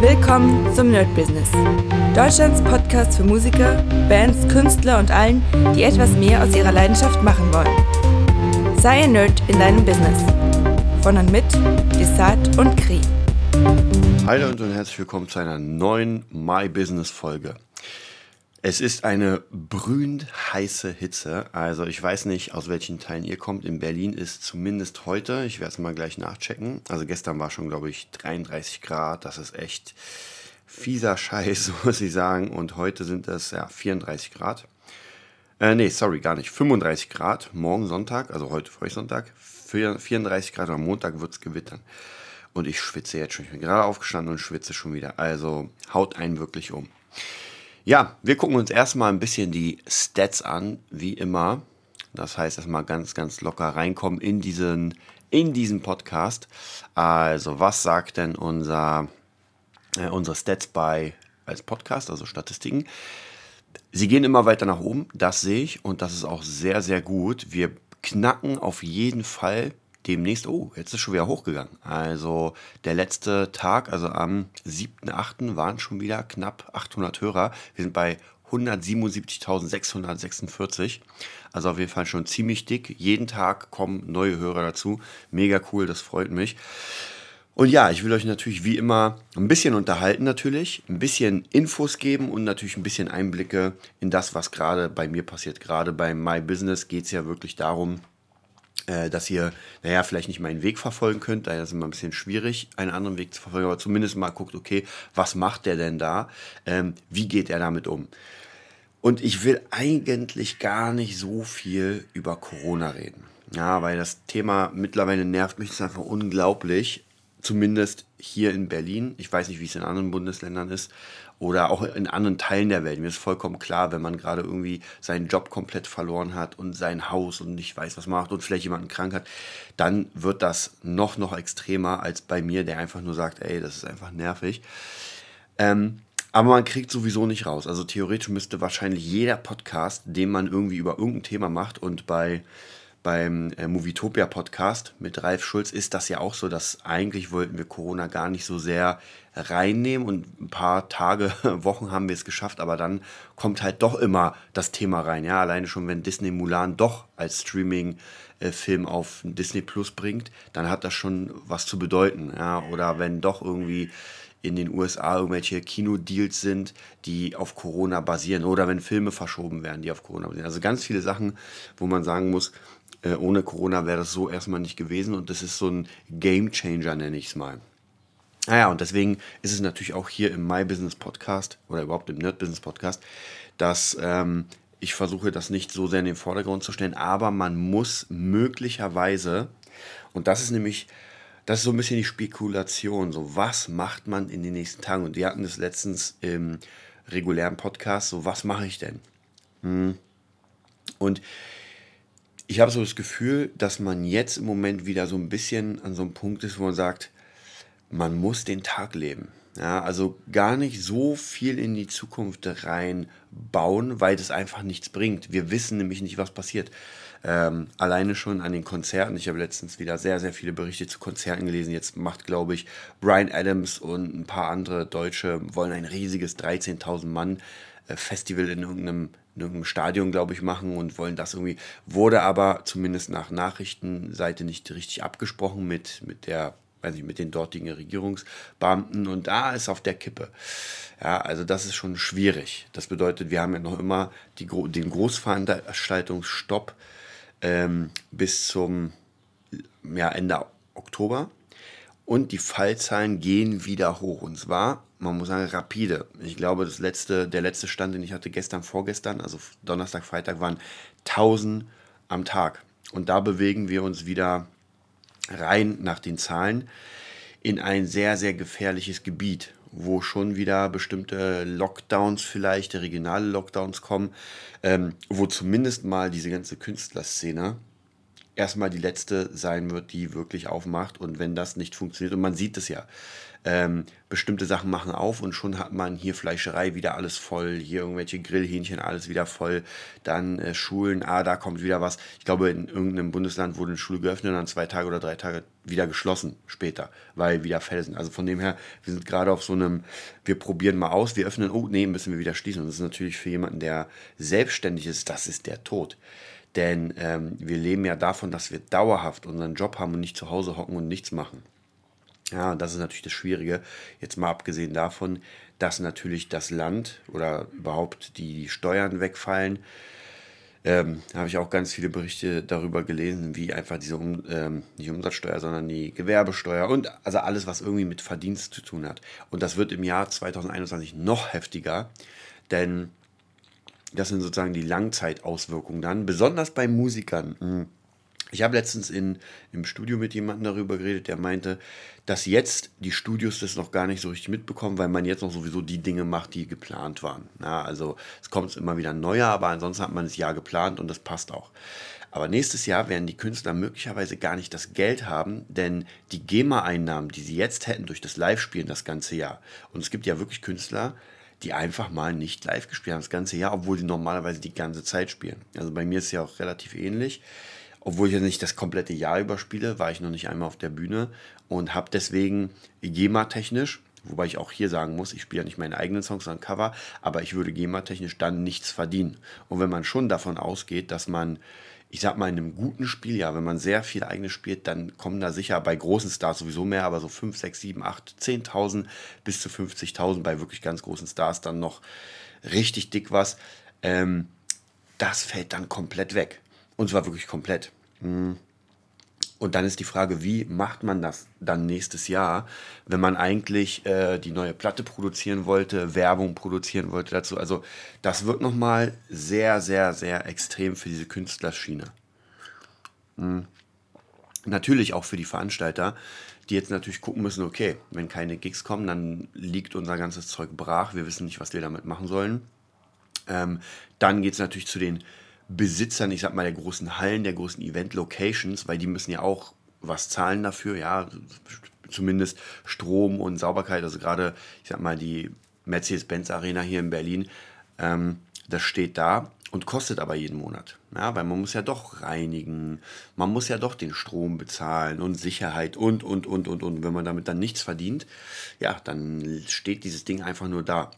Willkommen zum Nerd Business. Deutschlands Podcast für Musiker, Bands, Künstler und allen, die etwas mehr aus ihrer Leidenschaft machen wollen. Sei ein Nerd in deinem Business. Von und mit Desart und Kri. Hallo und herzlich willkommen zu einer neuen My Business Folge. Es ist eine brühend heiße Hitze. Also ich weiß nicht, aus welchen Teilen ihr kommt. In Berlin ist zumindest heute, ich werde es mal gleich nachchecken. Also gestern war schon, glaube ich, 33 Grad. Das ist echt fieser Scheiß, muss ich sagen. Und heute sind es ja 34 Grad. Äh, nee, sorry, gar nicht. 35 Grad. Morgen Sonntag, also heute für euch Sonntag. 34 Grad am Montag wird es gewittern. Und ich schwitze jetzt schon. Ich bin gerade aufgestanden und schwitze schon wieder. Also haut einen wirklich um. Ja, wir gucken uns erstmal ein bisschen die Stats an, wie immer. Das heißt, erstmal ganz, ganz locker reinkommen in diesen, in diesen Podcast. Also, was sagt denn unser, äh, unsere Stats bei als Podcast, also Statistiken? Sie gehen immer weiter nach oben, das sehe ich und das ist auch sehr, sehr gut. Wir knacken auf jeden Fall demnächst, oh, jetzt ist schon wieder hochgegangen. Also der letzte Tag, also am 7.8. waren schon wieder knapp 800 Hörer. Wir sind bei 177.646. Also auf jeden Fall schon ziemlich dick. Jeden Tag kommen neue Hörer dazu. Mega cool, das freut mich. Und ja, ich will euch natürlich wie immer ein bisschen unterhalten natürlich, ein bisschen Infos geben und natürlich ein bisschen Einblicke in das, was gerade bei mir passiert. Gerade bei My Business geht es ja wirklich darum, äh, dass ihr, naja, vielleicht nicht meinen Weg verfolgen könnt, da ist es immer ein bisschen schwierig, einen anderen Weg zu verfolgen, aber zumindest mal guckt, okay, was macht der denn da? Ähm, wie geht er damit um? Und ich will eigentlich gar nicht so viel über Corona reden. Ja, weil das Thema mittlerweile nervt mich, einfach unglaublich. Zumindest hier in Berlin. Ich weiß nicht, wie es in anderen Bundesländern ist oder auch in anderen Teilen der Welt. Mir ist vollkommen klar, wenn man gerade irgendwie seinen Job komplett verloren hat und sein Haus und nicht weiß, was macht und vielleicht jemanden krank hat, dann wird das noch, noch extremer als bei mir, der einfach nur sagt, ey, das ist einfach nervig. Ähm, aber man kriegt sowieso nicht raus. Also theoretisch müsste wahrscheinlich jeder Podcast, den man irgendwie über irgendein Thema macht und bei beim äh, Movietopia Podcast mit Ralf Schulz ist das ja auch so, dass eigentlich wollten wir Corona gar nicht so sehr reinnehmen und ein paar Tage, Wochen haben wir es geschafft, aber dann kommt halt doch immer das Thema rein. Ja, alleine schon, wenn Disney Mulan doch als Streaming-Film auf Disney Plus bringt, dann hat das schon was zu bedeuten. Ja, oder wenn doch irgendwie in den USA irgendwelche Kinodeals sind, die auf Corona basieren oder wenn Filme verschoben werden, die auf Corona basieren. Also ganz viele Sachen, wo man sagen muss, äh, ohne Corona wäre das so erstmal nicht gewesen und das ist so ein Game Changer, nenne ich es mal. Naja, und deswegen ist es natürlich auch hier im My Business Podcast oder überhaupt im Nerd Business Podcast, dass ähm, ich versuche, das nicht so sehr in den Vordergrund zu stellen, aber man muss möglicherweise, und das ist nämlich, das ist so ein bisschen die Spekulation, so was macht man in den nächsten Tagen? Und die hatten das letztens im regulären Podcast, so was mache ich denn? Hm. Und ich habe so das Gefühl, dass man jetzt im Moment wieder so ein bisschen an so einem Punkt ist, wo man sagt, man muss den Tag leben. Ja, also gar nicht so viel in die Zukunft reinbauen, weil das einfach nichts bringt. Wir wissen nämlich nicht, was passiert. Ähm, alleine schon an den Konzerten. Ich habe letztens wieder sehr, sehr viele Berichte zu Konzerten gelesen. Jetzt macht, glaube ich, Brian Adams und ein paar andere Deutsche wollen ein riesiges 13.000 Mann äh, Festival in irgendeinem in irgendeinem Stadion, glaube ich, machen und wollen das irgendwie. Wurde aber zumindest nach Nachrichtenseite nicht richtig abgesprochen mit, mit der weiß ich, mit den dortigen Regierungsbeamten und da ist auf der Kippe. Ja, also das ist schon schwierig. Das bedeutet, wir haben ja noch immer die, den Großveranstaltungsstopp ähm, bis zum ja, Ende Oktober und die Fallzahlen gehen wieder hoch und zwar man muss sagen, rapide. Ich glaube, das letzte, der letzte Stand, den ich hatte gestern, vorgestern, also Donnerstag, Freitag, waren 1000 am Tag. Und da bewegen wir uns wieder rein nach den Zahlen in ein sehr, sehr gefährliches Gebiet, wo schon wieder bestimmte Lockdowns vielleicht, regionale Lockdowns kommen, ähm, wo zumindest mal diese ganze Künstlerszene erstmal die letzte sein wird, die wirklich aufmacht. Und wenn das nicht funktioniert, und man sieht es ja, ähm, bestimmte Sachen machen auf und schon hat man hier Fleischerei wieder alles voll, hier irgendwelche Grillhähnchen alles wieder voll, dann äh, Schulen, ah, da kommt wieder was. Ich glaube, in irgendeinem Bundesland wurde eine Schule geöffnet und dann zwei Tage oder drei Tage wieder geschlossen später, weil wieder sind. Also von dem her, wir sind gerade auf so einem, wir probieren mal aus, wir öffnen, oh nee, müssen wir wieder schließen. Und das ist natürlich für jemanden, der selbstständig ist, das ist der Tod. Denn ähm, wir leben ja davon, dass wir dauerhaft unseren Job haben und nicht zu Hause hocken und nichts machen. Ja, das ist natürlich das Schwierige. Jetzt mal abgesehen davon, dass natürlich das Land oder überhaupt die Steuern wegfallen. Ähm, habe ich auch ganz viele Berichte darüber gelesen, wie einfach diese, um, ähm, nicht Umsatzsteuer, sondern die Gewerbesteuer und also alles, was irgendwie mit Verdienst zu tun hat. Und das wird im Jahr 2021 noch heftiger, denn das sind sozusagen die Langzeitauswirkungen dann, besonders bei Musikern. Hm. Ich habe letztens in, im Studio mit jemandem darüber geredet, der meinte, dass jetzt die Studios das noch gar nicht so richtig mitbekommen, weil man jetzt noch sowieso die Dinge macht, die geplant waren. Ja, also es kommt immer wieder neuer, aber ansonsten hat man das Jahr geplant und das passt auch. Aber nächstes Jahr werden die Künstler möglicherweise gar nicht das Geld haben, denn die GEMA-Einnahmen, die sie jetzt hätten durch das Live-Spielen das ganze Jahr, und es gibt ja wirklich Künstler, die einfach mal nicht live gespielt haben das ganze Jahr, obwohl sie normalerweise die ganze Zeit spielen. Also bei mir ist es ja auch relativ ähnlich. Obwohl ich ja nicht das komplette Jahr überspiele, war ich noch nicht einmal auf der Bühne und habe deswegen GEMA-technisch, wobei ich auch hier sagen muss, ich spiele ja nicht meine eigenen Songs, sondern Cover, aber ich würde GEMA-technisch dann nichts verdienen. Und wenn man schon davon ausgeht, dass man ich sag mal, in einem guten Spiel, ja, wenn man sehr viel eigenes spielt, dann kommen da sicher bei großen Stars sowieso mehr, aber so 5, 6, 7, 8, 10.000 bis zu 50.000 bei wirklich ganz großen Stars dann noch richtig dick was. Ähm, das fällt dann komplett weg. Und zwar wirklich komplett. Hm. Und dann ist die Frage, wie macht man das dann nächstes Jahr, wenn man eigentlich äh, die neue Platte produzieren wollte, Werbung produzieren wollte dazu. Also das wird nochmal sehr, sehr, sehr extrem für diese Künstlerschiene. Mhm. Natürlich auch für die Veranstalter, die jetzt natürlich gucken müssen, okay, wenn keine Gigs kommen, dann liegt unser ganzes Zeug brach, wir wissen nicht, was wir damit machen sollen. Ähm, dann geht es natürlich zu den Besitzern, ich sag mal, der großen Hallen, der großen Event-Locations, weil die müssen ja auch was zahlen dafür, ja, zumindest Strom und Sauberkeit, also gerade, ich sag mal, die Mercedes-Benz Arena hier in Berlin, ähm, das steht da und kostet aber jeden Monat. Ja, weil man muss ja doch reinigen, man muss ja doch den Strom bezahlen und Sicherheit und, und, und, und, und. Wenn man damit dann nichts verdient, ja, dann steht dieses Ding einfach nur da.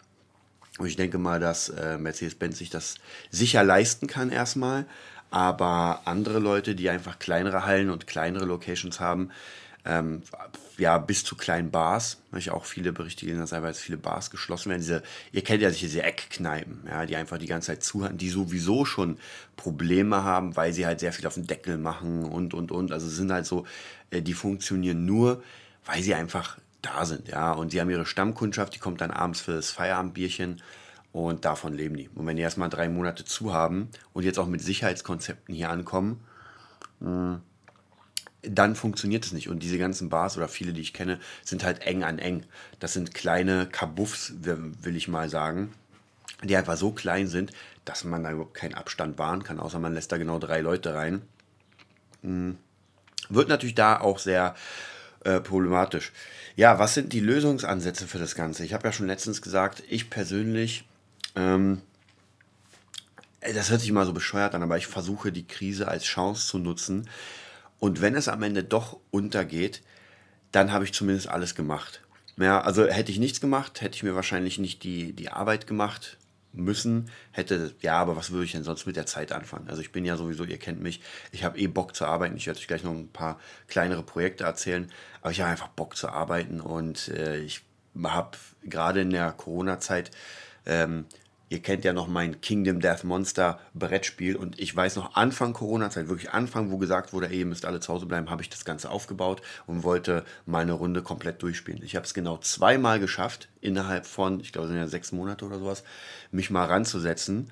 Und ich denke mal, dass äh, Mercedes-Benz sich das sicher leisten kann erstmal. Aber andere Leute, die einfach kleinere Hallen und kleinere Locations haben, ähm, ja, bis zu kleinen Bars, habe ich auch viele Berichte gelesen, dass einfach viele Bars geschlossen werden. Diese, ihr kennt ja diese Eckkneipen, ja, die einfach die ganze Zeit zuhören, die sowieso schon Probleme haben, weil sie halt sehr viel auf den Deckel machen und, und, und. Also sind halt so, äh, die funktionieren nur, weil sie einfach da sind, ja. Und sie haben ihre Stammkundschaft, die kommt dann abends für das Feierabendbierchen und davon leben die. Und wenn die erstmal drei Monate zu haben und jetzt auch mit Sicherheitskonzepten hier ankommen, hm, dann funktioniert es nicht. Und diese ganzen Bars oder viele, die ich kenne, sind halt eng an eng. Das sind kleine Kabuffs, will ich mal sagen, die einfach so klein sind, dass man da überhaupt keinen Abstand wahren kann, außer man lässt da genau drei Leute rein. Hm. Wird natürlich da auch sehr äh, problematisch. Ja, was sind die Lösungsansätze für das Ganze? Ich habe ja schon letztens gesagt, ich persönlich, ähm, das hört sich mal so bescheuert an, aber ich versuche die Krise als Chance zu nutzen. Und wenn es am Ende doch untergeht, dann habe ich zumindest alles gemacht. Ja, also hätte ich nichts gemacht, hätte ich mir wahrscheinlich nicht die, die Arbeit gemacht, müssen, hätte, ja, aber was würde ich denn sonst mit der Zeit anfangen? Also ich bin ja sowieso, ihr kennt mich, ich habe eh Bock zu arbeiten. Ich werde euch gleich noch ein paar kleinere Projekte erzählen, aber ich habe einfach Bock zu arbeiten und äh, ich habe gerade in der Corona-Zeit ähm, Ihr kennt ja noch mein Kingdom Death Monster Brettspiel und ich weiß noch Anfang Corona-Zeit, wirklich Anfang, wo gesagt wurde, ey, ihr müsst alle zu Hause bleiben, habe ich das Ganze aufgebaut und wollte meine Runde komplett durchspielen. Ich habe es genau zweimal geschafft, innerhalb von, ich glaube, es sind ja sechs Monate oder sowas, mich mal ranzusetzen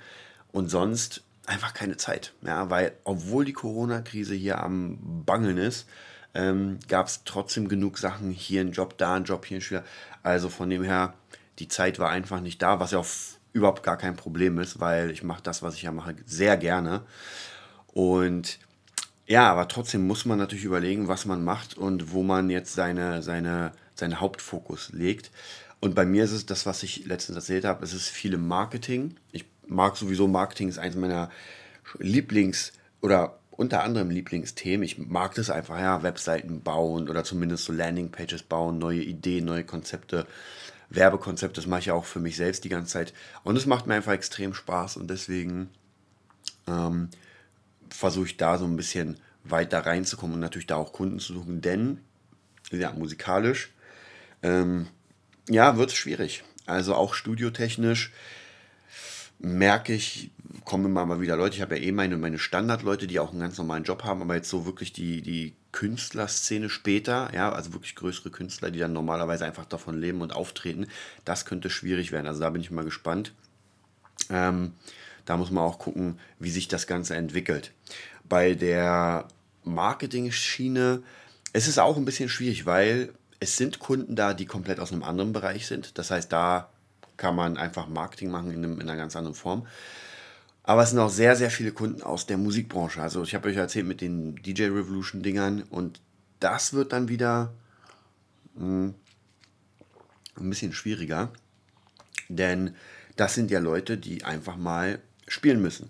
und sonst einfach keine Zeit. Ja, weil obwohl die Corona-Krise hier am Bangeln ist, ähm, gab es trotzdem genug Sachen, hier ein Job, da ein Job, hier ein Schüler. Also von dem her, die Zeit war einfach nicht da, was ja auch überhaupt gar kein Problem ist, weil ich mache das, was ich ja mache, sehr gerne. Und Ja, aber trotzdem muss man natürlich überlegen, was man macht und wo man jetzt seine, seine, seinen Hauptfokus legt. Und bei mir ist es das, was ich letztens erzählt habe, es ist viel im Marketing. Ich mag sowieso Marketing, ist eines meiner Lieblings- oder unter anderem Lieblingsthemen. Ich mag das einfach, ja, Webseiten bauen oder zumindest so Landingpages bauen, neue Ideen, neue Konzepte, Werbekonzepte. Das mache ich ja auch für mich selbst die ganze Zeit. Und es macht mir einfach extrem Spaß und deswegen ähm, versuche ich da so ein bisschen weiter reinzukommen und natürlich da auch Kunden zu suchen, denn ja, musikalisch ähm, ja, wird es schwierig. Also auch studiotechnisch merke ich, kommen immer mal wieder Leute. Ich habe ja eh meine, meine Standardleute, die auch einen ganz normalen Job haben, aber jetzt so wirklich die, die Künstlerszene später, ja, also wirklich größere Künstler, die dann normalerweise einfach davon leben und auftreten, das könnte schwierig werden. Also da bin ich mal gespannt. Ähm, da muss man auch gucken, wie sich das Ganze entwickelt. Bei der Marketing-Schiene ist es auch ein bisschen schwierig, weil es sind Kunden da, die komplett aus einem anderen Bereich sind. Das heißt, da kann man einfach Marketing machen in, einem, in einer ganz anderen Form. Aber es sind auch sehr, sehr viele Kunden aus der Musikbranche. Also ich habe euch erzählt mit den DJ Revolution Dingern und das wird dann wieder mh, hm, ein bisschen schwieriger, denn das sind ja Leute, die einfach mal spielen müssen.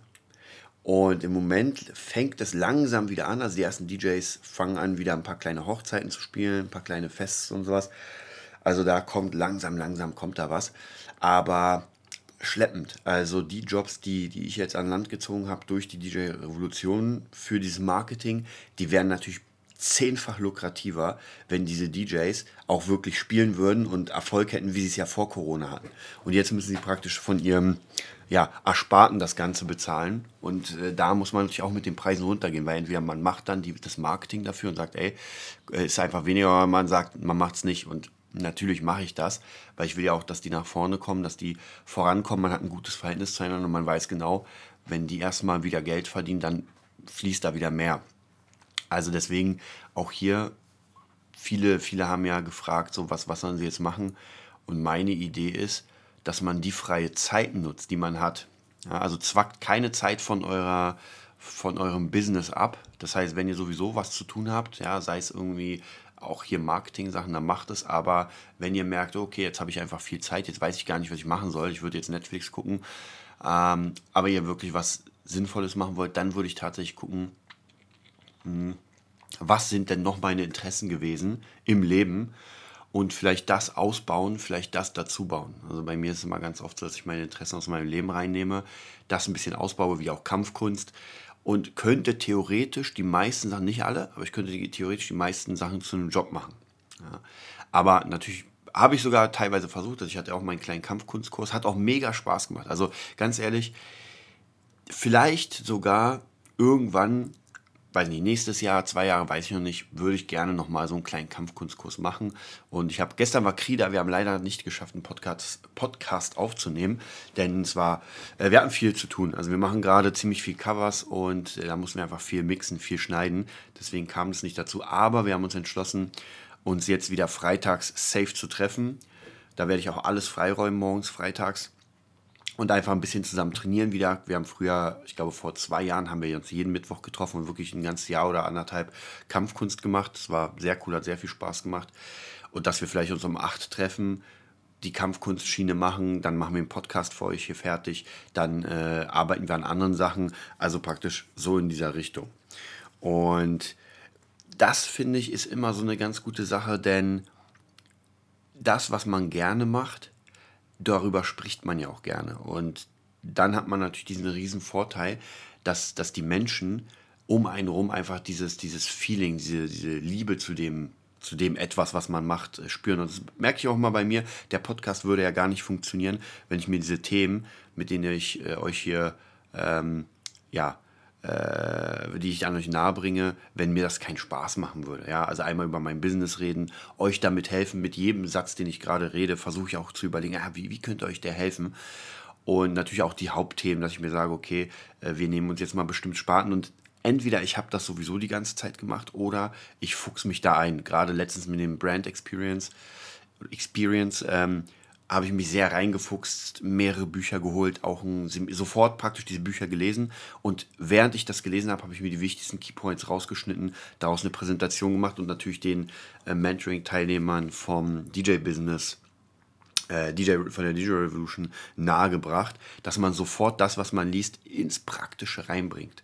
Und im Moment fängt es langsam wieder an. Also die ersten DJs fangen an, wieder ein paar kleine Hochzeiten zu spielen, ein paar kleine Fests und sowas. Also da kommt langsam, langsam kommt da was. Aber schleppend. Also die Jobs, die, die ich jetzt an Land gezogen habe durch die DJ-Revolution für dieses Marketing, die werden natürlich zehnfach lukrativer, wenn diese DJs auch wirklich spielen würden und Erfolg hätten, wie sie es ja vor Corona hatten. Und jetzt müssen sie praktisch von ihrem ja, Ersparten das Ganze bezahlen. Und äh, da muss man natürlich auch mit den Preisen runtergehen, weil entweder man macht dann die, das Marketing dafür und sagt, ey, äh, ist einfach weniger, oder man sagt, man macht es nicht. Und natürlich mache ich das, weil ich will ja auch, dass die nach vorne kommen, dass die vorankommen. Man hat ein gutes Verhältnis zueinander und man weiß genau, wenn die erstmal wieder Geld verdienen, dann fließt da wieder mehr. Also deswegen auch hier, viele, viele haben ja gefragt, so was, was sollen sie jetzt machen? Und meine Idee ist, dass man die freie Zeit nutzt, die man hat. Ja, also zwackt keine Zeit von eurer von eurem Business ab. Das heißt, wenn ihr sowieso was zu tun habt, ja, sei es irgendwie auch hier Marketing-Sachen, dann macht es. Aber wenn ihr merkt, okay, jetzt habe ich einfach viel Zeit, jetzt weiß ich gar nicht, was ich machen soll, ich würde jetzt Netflix gucken, ähm, aber ihr wirklich was Sinnvolles machen wollt, dann würde ich tatsächlich gucken, hm, was sind denn noch meine Interessen gewesen im Leben und vielleicht das ausbauen, vielleicht das dazu bauen. Also bei mir ist es immer ganz oft so, dass ich meine Interessen aus meinem Leben reinnehme, das ein bisschen ausbaue, wie auch Kampfkunst und könnte theoretisch die meisten Sachen, nicht alle, aber ich könnte die, theoretisch die meisten Sachen zu einem Job machen. Ja. Aber natürlich habe ich sogar teilweise versucht, also ich hatte auch meinen kleinen Kampfkunstkurs, hat auch mega Spaß gemacht. Also ganz ehrlich, vielleicht sogar irgendwann weiß nicht, nächstes Jahr, zwei Jahre, weiß ich noch nicht, würde ich gerne nochmal so einen kleinen Kampfkunstkurs machen. Und ich habe, gestern war Krida, wir haben leider nicht geschafft, einen Podcast, Podcast aufzunehmen, denn es war, äh, wir hatten viel zu tun. Also wir machen gerade ziemlich viel Covers und äh, da mussten wir einfach viel mixen, viel schneiden. Deswegen kam es nicht dazu. Aber wir haben uns entschlossen, uns jetzt wieder freitags safe zu treffen. Da werde ich auch alles freiräumen morgens, freitags und einfach ein bisschen zusammen trainieren wieder. Wir haben früher, ich glaube vor zwei Jahren, haben wir uns jeden Mittwoch getroffen und wirklich ein ganzes Jahr oder anderthalb Kampfkunst gemacht. Das war sehr cool, hat sehr viel Spaß gemacht. Und dass wir vielleicht uns um acht treffen, die Kampfkunstschiene machen, dann machen wir einen Podcast für euch hier fertig, dann äh, arbeiten wir an anderen Sachen, also praktisch so in dieser Richtung. Und das finde ich ist immer so eine ganz gute Sache, denn das, was man gerne macht, darüber spricht man ja auch gerne. Und dann hat man natürlich diesen riesen Vorteil, dass, dass die Menschen um einen herum einfach dieses, dieses Feeling, diese, diese Liebe zu dem, zu dem etwas, was man macht, äh, spüren. Und das merke ich auch mal bei mir. Der Podcast würde ja gar nicht funktionieren, wenn ich mir diese Themen, mit denen ich äh, euch hier ähm, ja, die ich an euch nahe bringe, wenn mir das keinen Spaß machen würde. Ja, also einmal über mein Business reden, euch damit helfen, mit jedem Satz, den ich gerade rede, versuche ich auch zu überlegen, ja, wie, wie könnte euch der helfen? Und natürlich auch die Hauptthemen, dass ich mir sage, okay, äh, wir nehmen uns jetzt mal bestimmt Sparten und entweder ich habe das sowieso die ganze Zeit gemacht oder ich fuchs mich da ein. Gerade letztens mit dem Brand Experience, Experience ähm, habe ich mich sehr reingefuchst, mehrere Bücher geholt, auch ein, sofort praktisch diese Bücher gelesen. Und während ich das gelesen habe, habe ich mir die wichtigsten Keypoints rausgeschnitten, daraus eine Präsentation gemacht und natürlich den äh, Mentoring-Teilnehmern vom DJ-Business DJ, von der DJ Revolution nahegebracht, dass man sofort das, was man liest, ins Praktische reinbringt.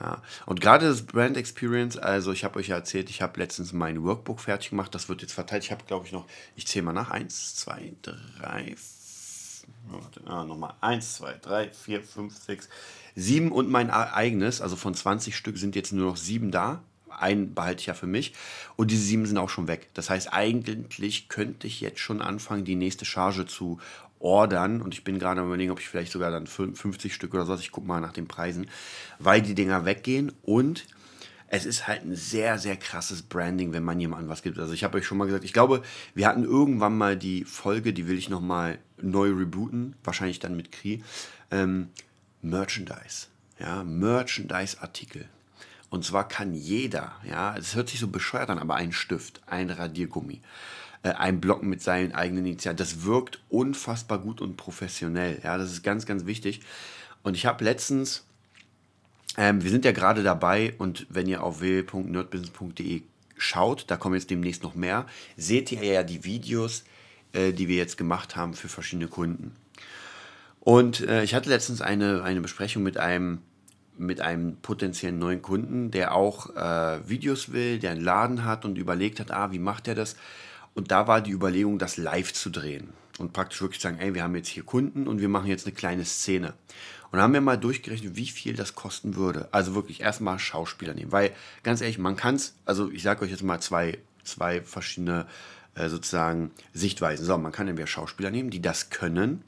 Ja. Und gerade das Brand Experience, also ich habe euch ja erzählt, ich habe letztens mein Workbook fertig gemacht, das wird jetzt verteilt. Ich habe, glaube ich, noch, ich zähle mal nach, 1, 2, 3, ah, nochmal 1, 2, 3, 4, 5, 6, 7 und mein eigenes, also von 20 Stück sind jetzt nur noch 7 da einen behalte ich ja für mich. Und diese sieben sind auch schon weg. Das heißt, eigentlich könnte ich jetzt schon anfangen, die nächste Charge zu ordern. Und ich bin gerade am überlegen, ob ich vielleicht sogar dann 50 Stück oder so, ich gucke mal nach den Preisen, weil die Dinger weggehen und es ist halt ein sehr, sehr krasses Branding, wenn man jemandem was gibt. Also ich habe euch schon mal gesagt, ich glaube, wir hatten irgendwann mal die Folge, die will ich nochmal neu rebooten, wahrscheinlich dann mit Kri. Ähm, Merchandise. Ja, Merchandise-Artikel. Und zwar kann jeder, ja, es hört sich so bescheuert an, aber ein Stift, ein Radiergummi, äh, ein Block mit seinen eigenen Initialen, das wirkt unfassbar gut und professionell. Ja, das ist ganz, ganz wichtig. Und ich habe letztens, ähm, wir sind ja gerade dabei und wenn ihr auf www.nerdbusiness.de schaut, da kommen jetzt demnächst noch mehr, seht ihr ja die Videos, äh, die wir jetzt gemacht haben für verschiedene Kunden. Und äh, ich hatte letztens eine, eine Besprechung mit einem mit einem potenziellen neuen Kunden, der auch äh, Videos will, der einen Laden hat und überlegt hat, ah, wie macht er das? Und da war die Überlegung, das live zu drehen und praktisch wirklich sagen, ey, wir haben jetzt hier Kunden und wir machen jetzt eine kleine Szene. Und haben wir mal durchgerechnet, wie viel das kosten würde. Also wirklich erstmal Schauspieler nehmen, weil ganz ehrlich, man kann es, also ich sage euch jetzt mal zwei, zwei verschiedene äh, sozusagen Sichtweisen. So, man kann entweder Schauspieler nehmen, die das können,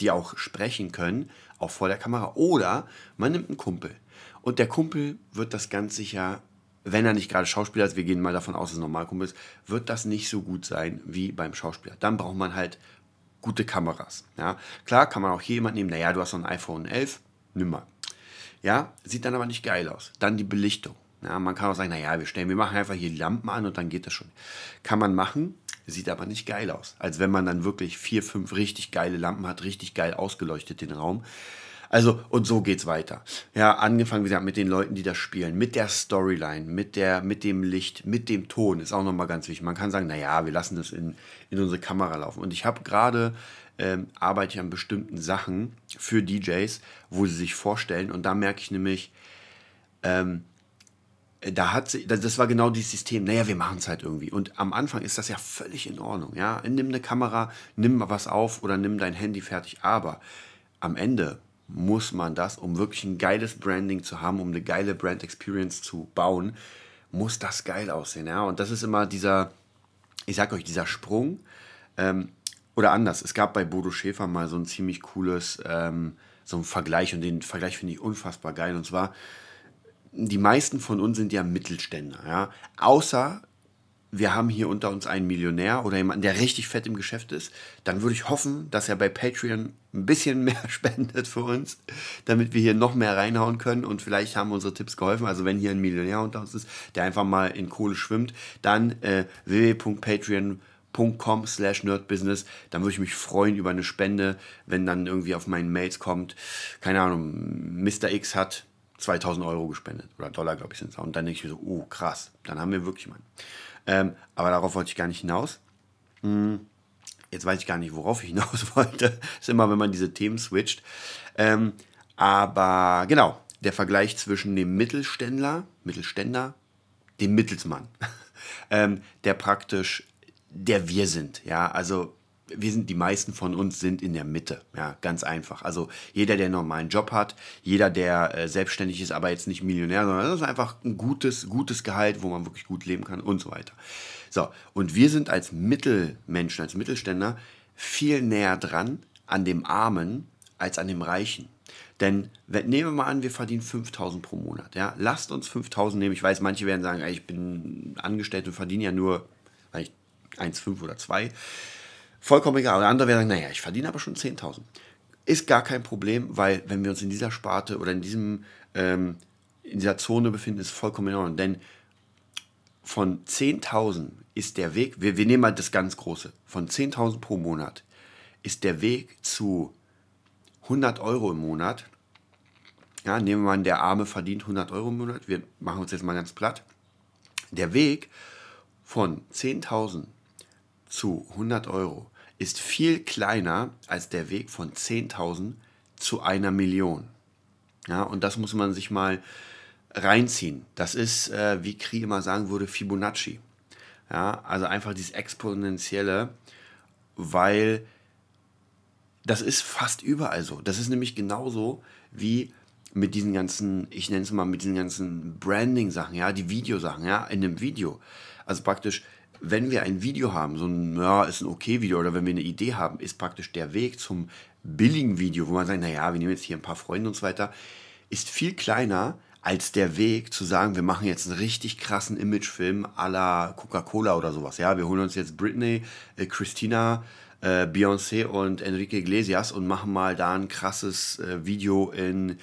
die auch sprechen können, auch vor der Kamera. Oder man nimmt einen Kumpel. Und der Kumpel wird das ganz sicher, wenn er nicht gerade Schauspieler ist, wir gehen mal davon aus, dass er normal Kumpel ist, wird das nicht so gut sein wie beim Schauspieler. Dann braucht man halt gute Kameras. Ja. Klar kann man auch hier jemand nehmen, naja, du hast so ein iPhone 11, nimm mal. Ja, sieht dann aber nicht geil aus. Dann die Belichtung. Ja, man kann auch sagen, naja, wir stellen, wir machen einfach hier Lampen an und dann geht das schon. Kann man machen, Sieht aber nicht geil aus. Als wenn man dann wirklich vier, fünf richtig geile Lampen hat, richtig geil ausgeleuchtet den Raum. Also, und so geht's weiter. Ja, angefangen, wie gesagt, mit den Leuten, die das spielen, mit der Storyline, mit, der, mit dem Licht, mit dem Ton, ist auch nochmal ganz wichtig. Man kann sagen, naja, wir lassen das in, in unsere Kamera laufen. Und ich habe gerade, ähm, arbeite ich an bestimmten Sachen für DJs, wo sie sich vorstellen. Und da merke ich nämlich, ähm, da hat sie, das war genau dieses System, naja, wir machen es halt irgendwie. Und am Anfang ist das ja völlig in Ordnung. Ja? Nimm eine Kamera, nimm mal was auf oder nimm dein Handy fertig. Aber am Ende muss man das, um wirklich ein geiles Branding zu haben, um eine geile Brand Experience zu bauen, muss das geil aussehen. Ja? Und das ist immer dieser, ich sag euch, dieser Sprung. Ähm, oder anders, es gab bei Bodo Schäfer mal so ein ziemlich cooles, ähm, so ein Vergleich und den Vergleich finde ich unfassbar geil. Und zwar, die meisten von uns sind ja Mittelständler, ja. Außer wir haben hier unter uns einen Millionär oder jemanden, der richtig fett im Geschäft ist, dann würde ich hoffen, dass er bei Patreon ein bisschen mehr spendet für uns, damit wir hier noch mehr reinhauen können und vielleicht haben unsere Tipps geholfen. Also wenn hier ein Millionär unter uns ist, der einfach mal in Kohle schwimmt, dann äh, www.patreon.com slash nerdbusiness, dann würde ich mich freuen über eine Spende, wenn dann irgendwie auf meinen Mails kommt, keine Ahnung, Mr. X hat 2000 Euro gespendet oder Dollar, glaube ich, sind es. Und dann denke ich mir so, oh krass, dann haben wir wirklich mal. Ähm, aber darauf wollte ich gar nicht hinaus. Hm, jetzt weiß ich gar nicht, worauf ich hinaus wollte. Ist immer, wenn man diese Themen switcht. Ähm, aber genau, der Vergleich zwischen dem Mittelständler, Mittelständler, dem Mittelsmann, ähm, der praktisch der wir sind. Ja, also wir sind, die meisten von uns sind in der Mitte. Ja, ganz einfach. Also jeder, der einen normalen Job hat, jeder, der äh, selbstständig ist, aber jetzt nicht Millionär, sondern das ist einfach ein gutes, gutes Gehalt, wo man wirklich gut leben kann und so weiter. So, und wir sind als Mittelmenschen, als Mittelständler viel näher dran an dem Armen als an dem Reichen. Denn nehmen wir mal an, wir verdienen 5000 pro Monat. Ja? Lasst uns 5000 nehmen. Ich weiß, manche werden sagen, ich bin angestellt und verdiene ja nur 1,5 oder 2 vollkommen egal. Oder andere werden sagen, naja, ich verdiene aber schon 10.000. Ist gar kein Problem, weil wenn wir uns in dieser Sparte oder in, diesem, ähm, in dieser Zone befinden, ist vollkommen in Ordnung. Denn von 10.000 ist der Weg, wir, wir nehmen mal das ganz Große, von 10.000 pro Monat ist der Weg zu 100 Euro im Monat. Ja, nehmen wir mal, der Arme verdient 100 Euro im Monat. Wir machen uns jetzt mal ganz platt. Der Weg von 10.000 zu 100 Euro ist viel kleiner als der Weg von 10.000 zu einer Million. Ja, und das muss man sich mal reinziehen. Das ist, äh, wie Kri immer sagen würde, Fibonacci. Ja, also einfach dieses Exponentielle, weil das ist fast überall so. Das ist nämlich genauso wie mit diesen ganzen, ich nenne es mal mit diesen ganzen Branding-Sachen, ja, die Videosachen, ja, in einem Video. Also praktisch, wenn wir ein Video haben, so ein, ja, ist ein okay Video, oder wenn wir eine Idee haben, ist praktisch der Weg zum billigen Video, wo man sagt, naja, wir nehmen jetzt hier ein paar Freunde und so weiter, ist viel kleiner als der Weg zu sagen, wir machen jetzt einen richtig krassen Imagefilm à la Coca-Cola oder sowas. Ja, wir holen uns jetzt Britney, äh, Christina, äh, Beyoncé und Enrique Iglesias und machen mal da ein krasses äh, Video in,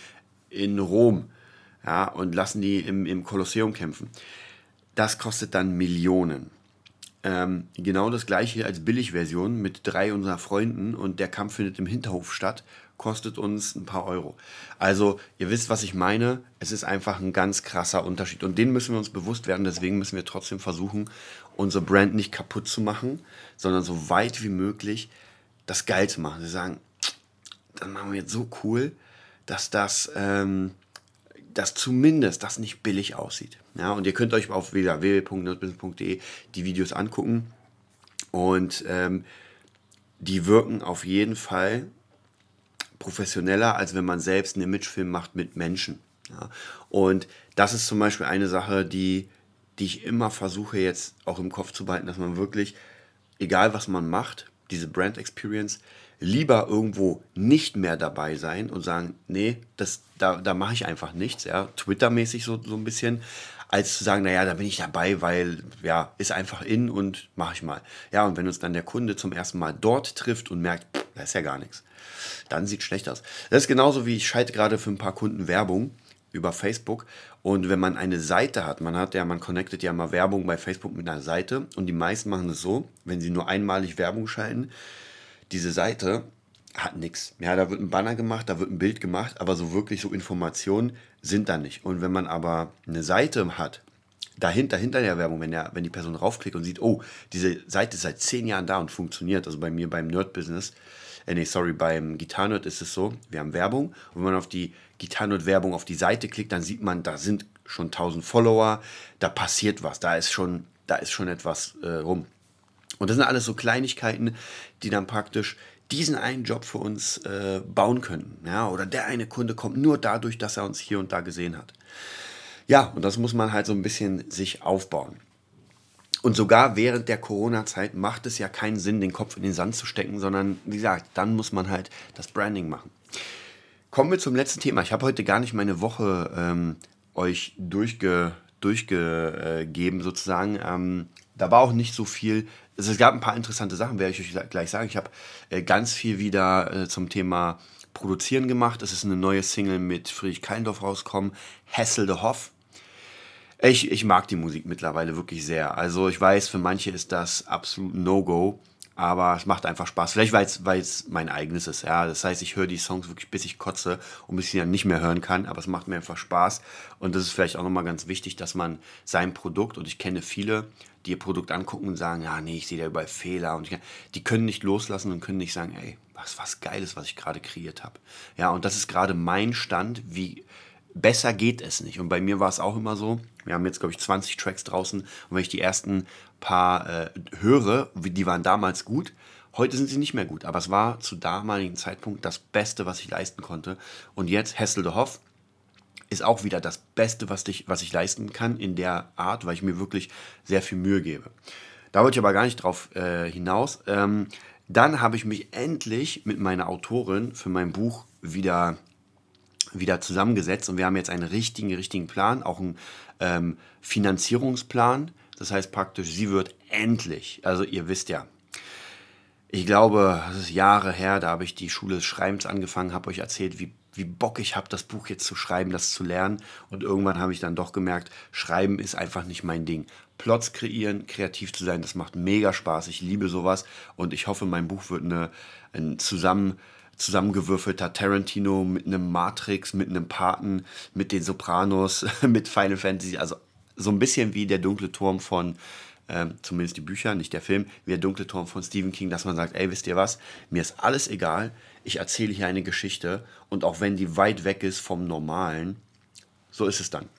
in Rom. Ja, und lassen die im, im Kolosseum kämpfen. Das kostet dann Millionen. Ähm, genau das gleiche als Billigversion mit drei unserer Freunden und der Kampf findet im Hinterhof statt, kostet uns ein paar Euro. Also ihr wisst, was ich meine. Es ist einfach ein ganz krasser Unterschied und den müssen wir uns bewusst werden. Deswegen müssen wir trotzdem versuchen, unsere Brand nicht kaputt zu machen, sondern so weit wie möglich das geil zu machen. Sie sagen, dann machen wir jetzt so cool, dass das ähm, dass zumindest das nicht billig aussieht. Ja, und ihr könnt euch auf www.nerdbusiness.de die Videos angucken und ähm, die wirken auf jeden Fall professioneller, als wenn man selbst einen Imagefilm macht mit Menschen. Ja. Und das ist zum Beispiel eine Sache, die, die ich immer versuche jetzt auch im Kopf zu behalten, dass man wirklich, egal was man macht, diese Brand Experience, lieber irgendwo nicht mehr dabei sein und sagen, nee, das, da, da mache ich einfach nichts, ja, Twitter-mäßig so, so ein bisschen, als zu sagen, naja, da bin ich dabei, weil, ja, ist einfach in und mache ich mal. Ja, und wenn uns dann der Kunde zum ersten Mal dort trifft und merkt, da ist ja gar nichts, dann sieht schlecht aus. Das ist genauso wie ich schalte gerade für ein paar Kunden Werbung über Facebook und wenn man eine Seite hat, man hat ja, man connectet ja mal Werbung bei Facebook mit einer Seite und die meisten machen es so, wenn sie nur einmalig Werbung schalten, diese Seite hat nichts. Ja, da wird ein Banner gemacht, da wird ein Bild gemacht, aber so wirklich so Informationen sind da nicht. Und wenn man aber eine Seite hat, dahinter, hinter der Werbung, wenn, der, wenn die Person raufklickt und sieht, oh, diese Seite ist seit zehn Jahren da und funktioniert, also bei mir beim Nerd-Business, äh, nee, sorry, beim Gitarrenerd ist es so, wir haben Werbung und wenn man auf die Gitarrenerd-Werbung auf die Seite klickt, dann sieht man, da sind schon 1000 Follower, da passiert was, da ist schon, da ist schon etwas äh, rum. Und das sind alles so Kleinigkeiten, die dann praktisch diesen einen Job für uns äh, bauen könnten. Ja? Oder der eine Kunde kommt nur dadurch, dass er uns hier und da gesehen hat. Ja, und das muss man halt so ein bisschen sich aufbauen. Und sogar während der Corona-Zeit macht es ja keinen Sinn, den Kopf in den Sand zu stecken, sondern wie gesagt, dann muss man halt das Branding machen. Kommen wir zum letzten Thema. Ich habe heute gar nicht meine Woche ähm, euch durchge, durchgegeben, sozusagen. Ähm, da war auch nicht so viel. Es gab ein paar interessante Sachen, werde ich euch gleich sagen. Ich habe äh, ganz viel wieder äh, zum Thema Produzieren gemacht. Es ist eine neue Single mit Friedrich Keindorf rausgekommen, Hessel de Hoff. Ich, ich mag die Musik mittlerweile wirklich sehr. Also ich weiß, für manche ist das absolut No-Go. Aber es macht einfach Spaß. Vielleicht, weil es mein eigenes ist. Ja. Das heißt, ich höre die Songs wirklich, bis ich kotze und bis ich sie dann nicht mehr hören kann. Aber es macht mir einfach Spaß. Und das ist vielleicht auch nochmal ganz wichtig, dass man sein Produkt, und ich kenne viele, die ihr Produkt angucken und sagen, ja, nee, ich sehe da überall Fehler. Und die können nicht loslassen und können nicht sagen, ey, was was Geiles, was ich gerade kreiert habe. Ja, und das ist gerade mein Stand, wie besser geht es nicht. Und bei mir war es auch immer so, wir haben jetzt, glaube ich, 20 Tracks draußen und wenn ich die ersten paar äh, höre, die waren damals gut, heute sind sie nicht mehr gut. Aber es war zu damaligen Zeitpunkt das Beste, was ich leisten konnte. Und jetzt Hessel de Hoff ist auch wieder das Beste, was ich, was ich leisten kann in der Art, weil ich mir wirklich sehr viel Mühe gebe. Da wollte ich aber gar nicht drauf äh, hinaus. Ähm, dann habe ich mich endlich mit meiner Autorin für mein Buch wieder wieder zusammengesetzt und wir haben jetzt einen richtigen, richtigen Plan, auch einen ähm, Finanzierungsplan. Das heißt praktisch, sie wird endlich, also ihr wisst ja, ich glaube, das ist Jahre her, da habe ich die Schule des Schreibens angefangen, habe euch erzählt, wie wie Bock ich habe, das Buch jetzt zu schreiben, das zu lernen. Und irgendwann habe ich dann doch gemerkt, Schreiben ist einfach nicht mein Ding. Plots kreieren, kreativ zu sein, das macht mega Spaß. Ich liebe sowas und ich hoffe, mein Buch wird eine, ein zusammen, zusammengewürfelter Tarantino mit einem Matrix, mit einem Paten, mit den Sopranos, mit Final Fantasy. Also so ein bisschen wie der dunkle Turm von ähm, zumindest die Bücher, nicht der Film, wie der dunkle Turm von Stephen King, dass man sagt, ey, wisst ihr was, mir ist alles egal, ich erzähle hier eine Geschichte und auch wenn die weit weg ist vom Normalen, so ist es dann.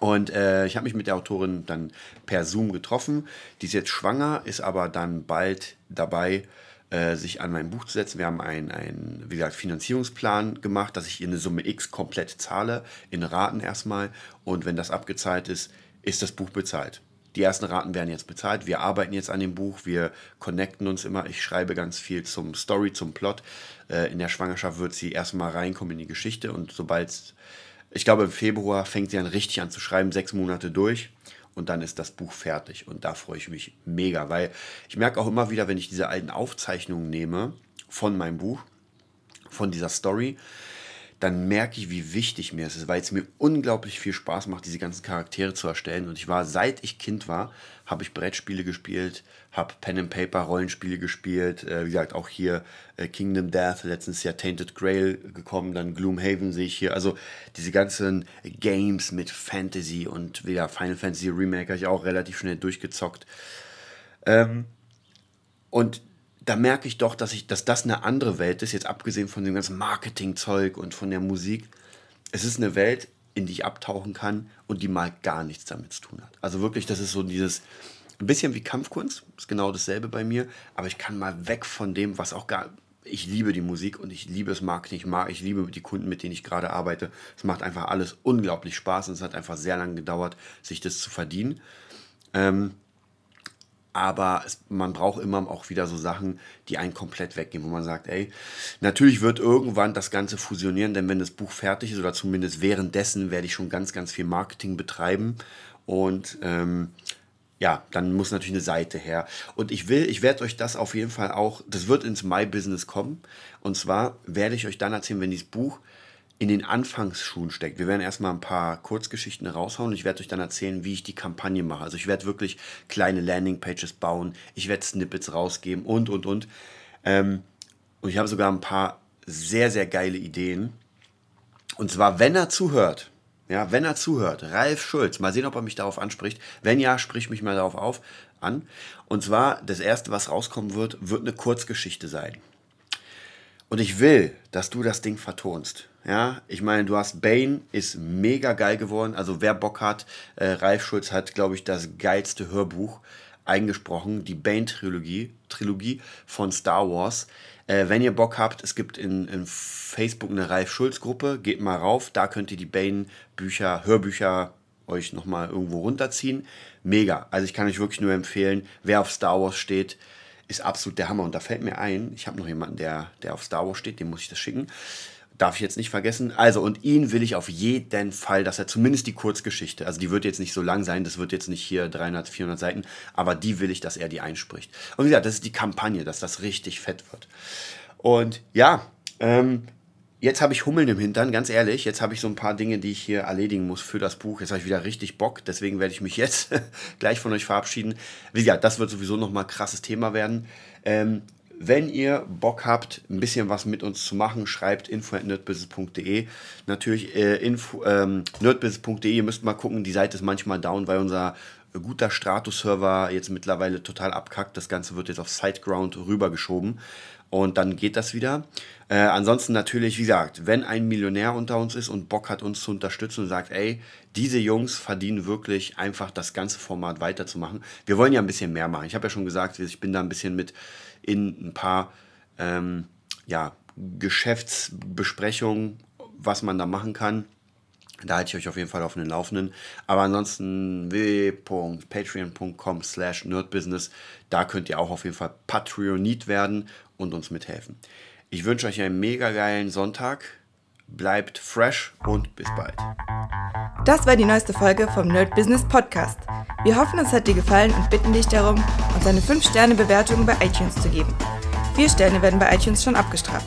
Und äh, ich habe mich mit der Autorin dann per Zoom getroffen. Die ist jetzt schwanger, ist aber dann bald dabei, äh, sich an mein Buch zu setzen. Wir haben einen, wie gesagt, Finanzierungsplan gemacht, dass ich ihr eine Summe X komplett zahle, in Raten erstmal. Und wenn das abgezahlt ist, ist das Buch bezahlt. Die ersten Raten werden jetzt bezahlt. Wir arbeiten jetzt an dem Buch. Wir connecten uns immer. Ich schreibe ganz viel zum Story, zum Plot. Äh, in der Schwangerschaft wird sie erstmal reinkommen in die Geschichte. Und sobald, ich glaube, im Februar fängt sie dann richtig an zu schreiben, sechs Monate durch. Und dann ist das Buch fertig. Und da freue ich mich mega, weil ich merke auch immer wieder, wenn ich diese alten Aufzeichnungen nehme von meinem Buch, von dieser Story, dann merke ich, wie wichtig mir es ist, weil es mir unglaublich viel Spaß macht, diese ganzen Charaktere zu erstellen. Und ich war, seit ich Kind war, habe ich Brettspiele gespielt, habe Pen and Paper Rollenspiele gespielt, äh, wie gesagt, auch hier äh, Kingdom Death, letztens ja Tainted Grail gekommen, dann Gloomhaven sehe ich hier. Also diese ganzen Games mit Fantasy und wieder Final Fantasy Remake habe ich auch relativ schnell durchgezockt. Ähm, und da merke ich doch, dass, ich, dass das eine andere Welt ist, jetzt abgesehen von dem ganzen Marketing-Zeug und von der Musik. Es ist eine Welt, in die ich abtauchen kann und die mal gar nichts damit zu tun hat. Also wirklich, das ist so dieses, ein bisschen wie Kampfkunst, ist genau dasselbe bei mir, aber ich kann mal weg von dem, was auch gar, ich liebe die Musik und ich liebe das Marketing, ich, mag, ich liebe die Kunden, mit denen ich gerade arbeite. Es macht einfach alles unglaublich Spaß und es hat einfach sehr lange gedauert, sich das zu verdienen. Ähm, aber es, man braucht immer auch wieder so Sachen, die einen komplett weggehen, wo man sagt, ey, natürlich wird irgendwann das Ganze fusionieren, denn wenn das Buch fertig ist oder zumindest währenddessen werde ich schon ganz, ganz viel Marketing betreiben und ähm, ja, dann muss natürlich eine Seite her. Und ich will, ich werde euch das auf jeden Fall auch, das wird ins My Business kommen. Und zwar werde ich euch dann erzählen, wenn dieses Buch in den Anfangsschuhen steckt. Wir werden erstmal ein paar Kurzgeschichten raushauen und ich werde euch dann erzählen, wie ich die Kampagne mache. Also ich werde wirklich kleine Landingpages bauen, ich werde Snippets rausgeben und, und, und. Ähm, und ich habe sogar ein paar sehr, sehr geile Ideen. Und zwar, wenn er zuhört, ja, wenn er zuhört, Ralf Schulz, mal sehen, ob er mich darauf anspricht. Wenn ja, sprich mich mal darauf auf, an. Und zwar, das erste, was rauskommen wird, wird eine Kurzgeschichte sein. Und ich will, dass du das Ding vertonst. Ja, ich meine, du hast Bane, ist mega geil geworden. Also wer Bock hat, äh, Ralf Schulz hat, glaube ich, das geilste Hörbuch eingesprochen, die Bane-Trilogie Trilogie von Star Wars. Äh, wenn ihr Bock habt, es gibt in, in Facebook eine Ralf Schulz-Gruppe, geht mal rauf, da könnt ihr die Bane-Bücher, Hörbücher euch nochmal irgendwo runterziehen. Mega. Also ich kann euch wirklich nur empfehlen, wer auf Star Wars steht, ist absolut der Hammer. Und da fällt mir ein, ich habe noch jemanden, der, der auf Star Wars steht, dem muss ich das schicken. Darf ich jetzt nicht vergessen. Also, und ihn will ich auf jeden Fall, dass er zumindest die Kurzgeschichte, also die wird jetzt nicht so lang sein, das wird jetzt nicht hier 300, 400 Seiten, aber die will ich, dass er die einspricht. Und wie gesagt, das ist die Kampagne, dass das richtig fett wird. Und ja, ähm, jetzt habe ich Hummeln im Hintern, ganz ehrlich. Jetzt habe ich so ein paar Dinge, die ich hier erledigen muss für das Buch. Jetzt habe ich wieder richtig Bock, deswegen werde ich mich jetzt gleich von euch verabschieden. Wie gesagt, das wird sowieso nochmal ein krasses Thema werden. Ähm, wenn ihr Bock habt, ein bisschen was mit uns zu machen, schreibt info.nerdbusiness.de. Natürlich äh, info, ähm, nerdbusiness.de. Ihr müsst mal gucken, die Seite ist manchmal down, weil unser guter Stratus-Server jetzt mittlerweile total abkackt. Das Ganze wird jetzt auf SiteGround rübergeschoben und dann geht das wieder. Äh, ansonsten natürlich, wie gesagt, wenn ein Millionär unter uns ist und Bock hat, uns zu unterstützen und sagt, ey, diese Jungs verdienen wirklich einfach das ganze Format weiterzumachen. Wir wollen ja ein bisschen mehr machen. Ich habe ja schon gesagt, ich bin da ein bisschen mit in ein paar ähm, ja, Geschäftsbesprechungen, was man da machen kann. Da halte ich euch auf jeden Fall auf den Laufenden. Aber ansonsten www.patreon.com slash nerdbusiness. Da könnt ihr auch auf jeden Fall Patreonit werden und uns mithelfen. Ich wünsche euch einen mega geilen Sonntag. Bleibt fresh und bis bald. Das war die neueste Folge vom Nerd Business Podcast. Wir hoffen, es hat dir gefallen und bitten dich darum, uns eine 5-Sterne-Bewertung bei iTunes zu geben. Vier Sterne werden bei iTunes schon abgestraft.